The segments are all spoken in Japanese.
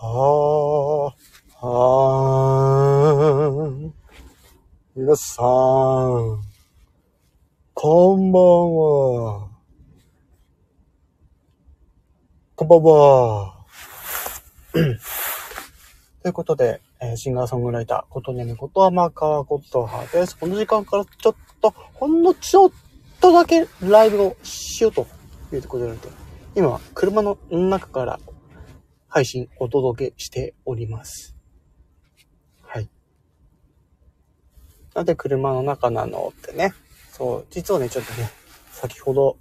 はー、はーん。皆さん、こんばんは。こんばんは。ということで、えーシンガーソングライター、ことねみこと天川ことはです。この時間からちょっと、ほんのちょっとだけライブをしようというところで、今車の中から配信お届けしております。はい。なんで車の中なのってね。そう、実はね、ちょっとね、先ほど、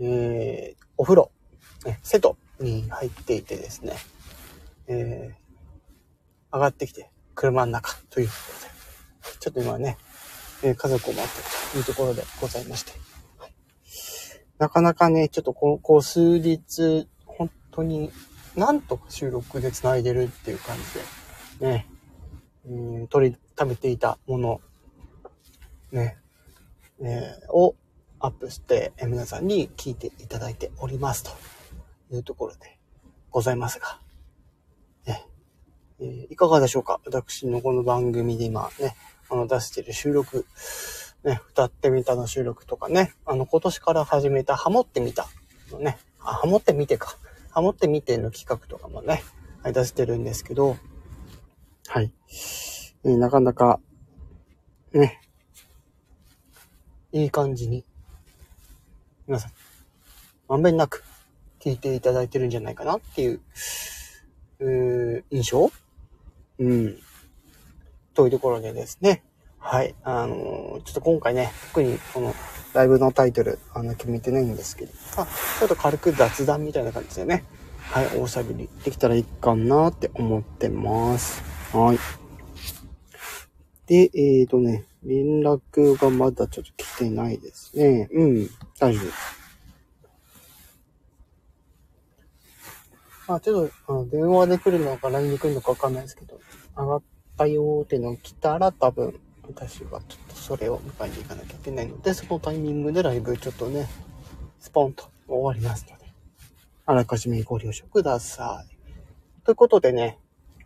えー、お風呂、ね、瀬戸に入っていてですね、えー、上がってきて、車の中ということで、ちょっと今ね、えー家族を待ってるというところでございまして、なかなかね、ちょっとこ、こ数日、本当になんとか収録で繋いでるっていう感じで、ね、うん、取り、食べていたもの、ね、えーをアップして、え皆さんに聞いていただいております。というところでございますが、ね、えーいかがでしょうか？私のこの番組で今ね、あの出してる収録、ね、歌ってみたの収録とかね、あの今年から始めたハモってみたのね、あ、ハモってみてか。ハモってみての企画とかもね、はい出してるんですけど、はい。えーなかなか、ね、いい感じに、皆さん、まんべんなく聞いていただいてるんじゃないかなっていう、う印象？うん。というところでですね、はい。あのーちょっと今回ね、特にこのライブのタイトル、あの、決めてないんですけど、あ、ちょっと軽く雑談みたいな感じですよね、はい、おしゃべりできたらいいかなって思ってます。はい。で、えーとね、連絡がまだちょっと来てないですね。うん、大丈夫。まあ、ちょっと、あ電話で来るのか LINE で来るのかわかんないですけど、上がったよーってのが来たら多分、私はちょっとそれを迎えに行かなきゃいけないので、そのタイミングでライブちょっとね、スポンと終わりますので、あらかじめご了承ください。ということでね、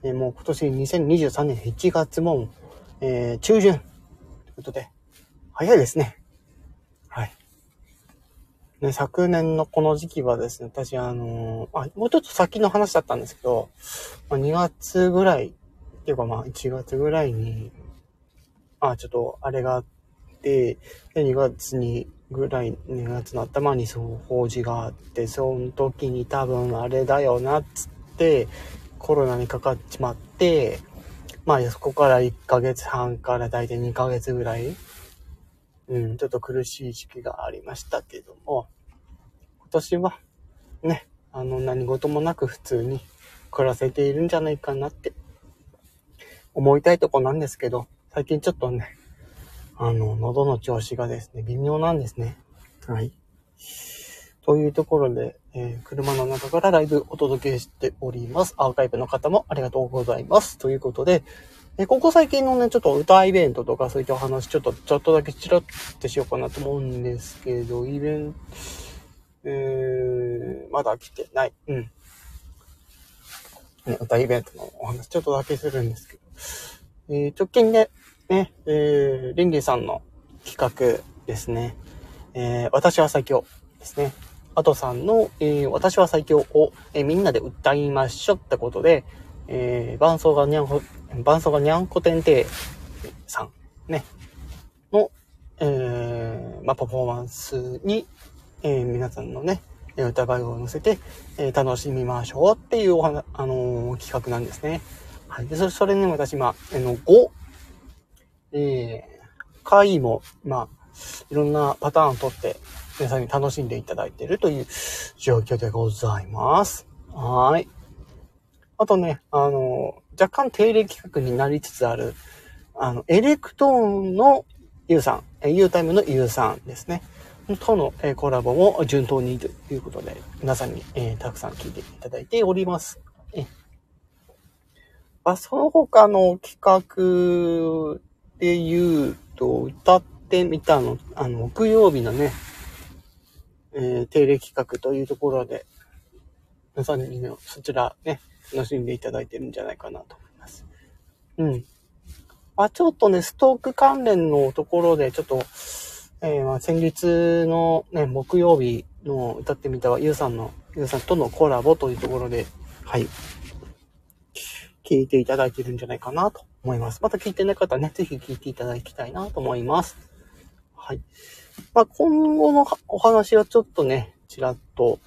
えもう今年2023年1月も、えー中旬ということで、早いですね。はい。ね、昨年のこの時期はですね、私あのーあ、もうちょっと先の話だったんですけど、まあ、2月ぐらい、っていうかまあ1月ぐらいに、あ、ちょっとあれがあって、で、2月にぐらい、2月の頭にそう法事があって、その時に多分あれだよな、っつって、コロナにかかっちまって、まあそこから1ヶ月半から大体2ヶ月ぐらい、うん、ちょっと苦しい時期がありましたけども、今年はね、あの何事もなく普通に暮らせているんじゃないかなって思いたいとこなんですけど、最近ちょっとね、あの、喉の調子がですね、微妙なんですね。はい。というところで、えー車の中からライブお届けしております。アーカイブの方もありがとうございます。ということで、えここ最近のね、ちょっと歌イベントとかそういったお話、ちょっと、ちょっとだけチラッとしようかなと思うんですけど、イベント、えー、まだ来てない。うん。ね、歌イベントのお話、ちょっとだけするんですけど、えー直近で、ね、えー、リンリーさんの企画ですね。えー私は最強ですね。アトさんの、えー私は最強を、えーみんなで歌いましょうってことで、えー、伴奏がにゃんこ、伴奏がにゃんこてんてさん、ね、の、えーまあ、パフォーマンスに、えー皆さんのね、歌声を乗せて、えー楽しみましょうっていうお話、あのー企画なんですね。はい。で、それ、それね、私今、あの、5、えー、回も、まあ、いろんなパターンをとって、皆さんに楽しんでいただいているという状況でございます。はい。あとね、あの、若干定例企画になりつつある、あの、エレクトーンのユウさん、えー、ユータイムのユウさんですね。との、コラボも順当にということで、皆さんに、えーたくさん聞いていただいております。えまあ、その他の企画で言うと、歌ってみたの、あの、木曜日のね、えー定例企画というところで、皆さんにもそちらね、楽しんでいただいてるんじゃないかなと思います。うん。まあ、ちょっとね、ストーク関連のところで、ちょっと、えー、まあ先日のね、木曜日の歌ってみたは、ゆうさんの、ゆうさんとのコラボというところで、はい。聞いていただいてるんじゃないかなと思います。また聞いてない方はね、ぜひ聞いていただきたいなと思います。はい。まあ、今後のお話はちょっとね、ちらっと、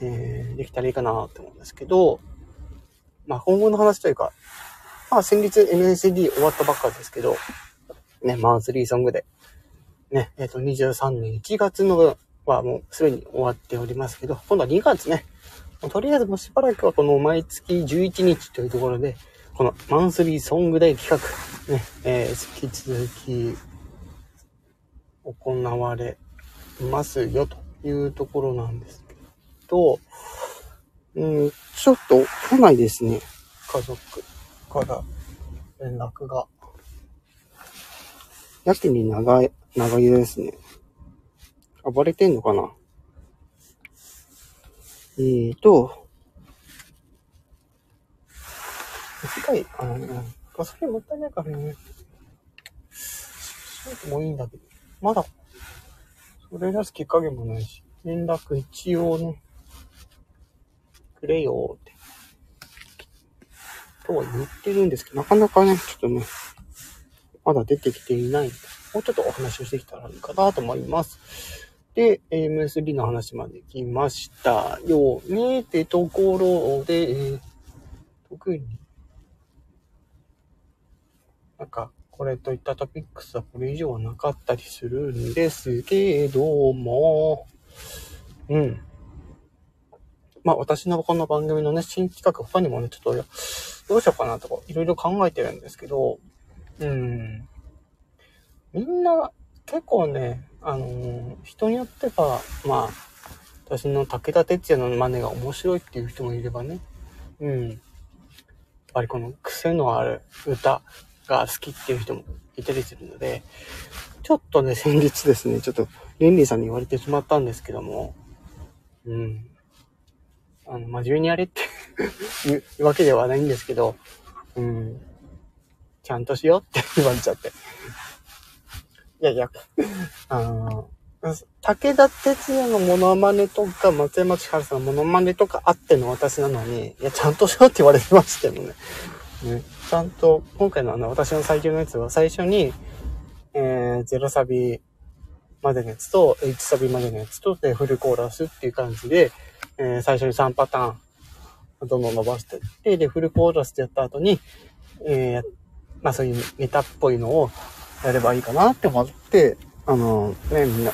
えー、できたらいいかなと思うんですけど、まあ、今後の話というか、まあ、先日 MSD 終わったばっかですけど、ね、マンスリーソングで、ね、えっ、ー、と、23年1月のはもうすでに終わっておりますけど、今度は2月ね、とりあえずもうしばらくはこの毎月11日というところで、このマンスリーソングデー企画、ね、えー、引き続き行われますよというところなんですけど、うん、ちょっと来ないですね。家族から連絡が。やけに長い、長いですね。暴れてんのかなえーと、次回、あのね、ガソリンもったいないからね、しなくもいいんだけど、まだ、それ出すきっかけもないし、連絡一応ね、くれよって、とは言ってるんですけど、なかなかね、ちょっとね、まだ出てきていないもうちょっとお話をしてきたらいいかなと思います。で、M3 の話まで来ましたよね。ってところで、えー、特に、なんか、これといったトピックスはこれ以上はなかったりするんですけども、うん。まあ私のこの番組のね、新企画他にもね、ちょっと、どうしようかなとか、いろいろ考えてるんですけど、うん。みんな、結構ね、あのー、人によっては、まあ、私の武田鉄矢の真似が面白いっていう人もいればね、うん。やっぱりこの癖のある歌が好きっていう人もいたりするので、ちょっとね、先日ですね、ちょっと、レンリーさんに言われてしまったんですけども、うん。あの、真面目にやれって いうわけではないんですけど、うん。ちゃんとしようって 言われちゃって。いやいや、あの、武田鉄矢のモノマネとか、松山千春さんのモノマネとかあっての私なのに、いや、ちゃんとしろって言われてましたよね。ねちゃんと、今回のあの、私の最強のやつは最初に、えー、0サビまでのやつと、1サビまでのやつと、で、フルコーラスっていう感じで、えー、最初に3パターン、どんどん伸ばしてって、で、フルコーラスでやった後に、えー、まあそういうネタっぽいのをやればいいかなって思って、あの、ね、みんな、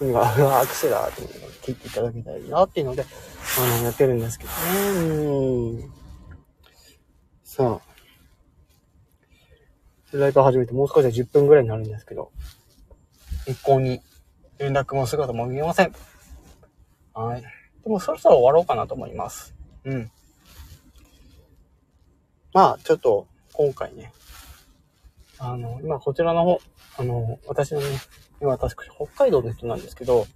みんな、うわ、アクセラーって聞いていただけたらいいなっていうので、あの、やってるんですけどね。うん。さあ。ライブ始めてもう少しで10分ぐらいになるんですけど、一向に連絡も姿も見えません。はい。でもそろそろ終わろうかなと思います。うん。まあ、ちょっと、今回ね、あの、今こちらの方、あの、私のね、今私、北海道の人なんですけど、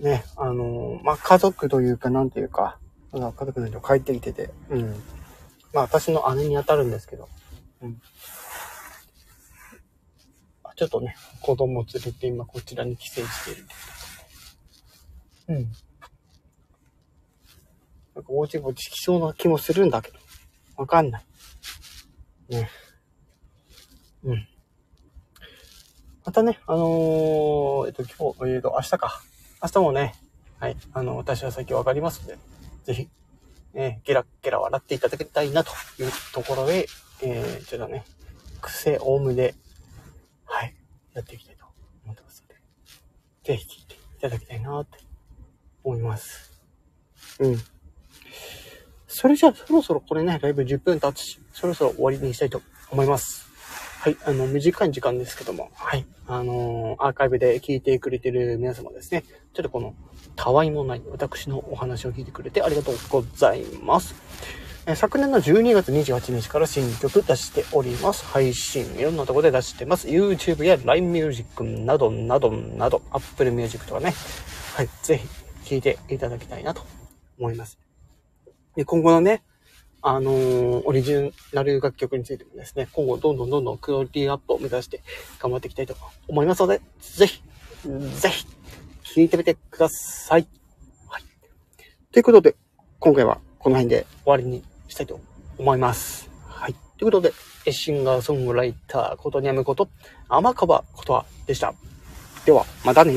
ね、あの、まあ、家族というか、なんていうか、家族の人帰ってきてて、うん。まあ、私の姉に当たるんですけど、うん。ちょっとね、子供を連れて今こちらに帰省している。うん。なんかぼちぼち来そうな気もするんだけど、わかんない。ね。うん。またね、あのー、えっと、今日、えっと、明日か。明日もね、はい、あの、私は先わかりますので、ぜひ、ね、ゲラゲラ笑っていただきたいなというところで、えー、ちょっとね、癖多めで、はい、やっていきたいと思ってますので、ぜひ聞いていただきたいなって思います。うん。それじゃあ、そろそろこれね、ライブ10分経つし、そろそろ終わりにしたいと思います。はい、あの、短い時間ですけども、はい、あのー、アーカイブで聞いてくれてる皆様ですね、ちょっとこの、たわいもない私のお話を聞いてくれてありがとうございます。え昨年の12月28日から新曲出しております。配信、いろんなところで出してます。YouTube や LINE Music などなどなど、Apple Music とかね、はい、ぜひ聴いていただきたいなと思います。で、今後のね、あのーオリジナル楽曲についてもですね、今後どんどんどんどんクオリティアップを目指して頑張っていきたいと思いますので、ぜひ、ぜひ、聴いてみてください。はい。ということで、今回はこの辺で終わりにしたいと思います。はい。ということで、シンガーソングライターことにゃむこと、天川ことはでした。では、またね。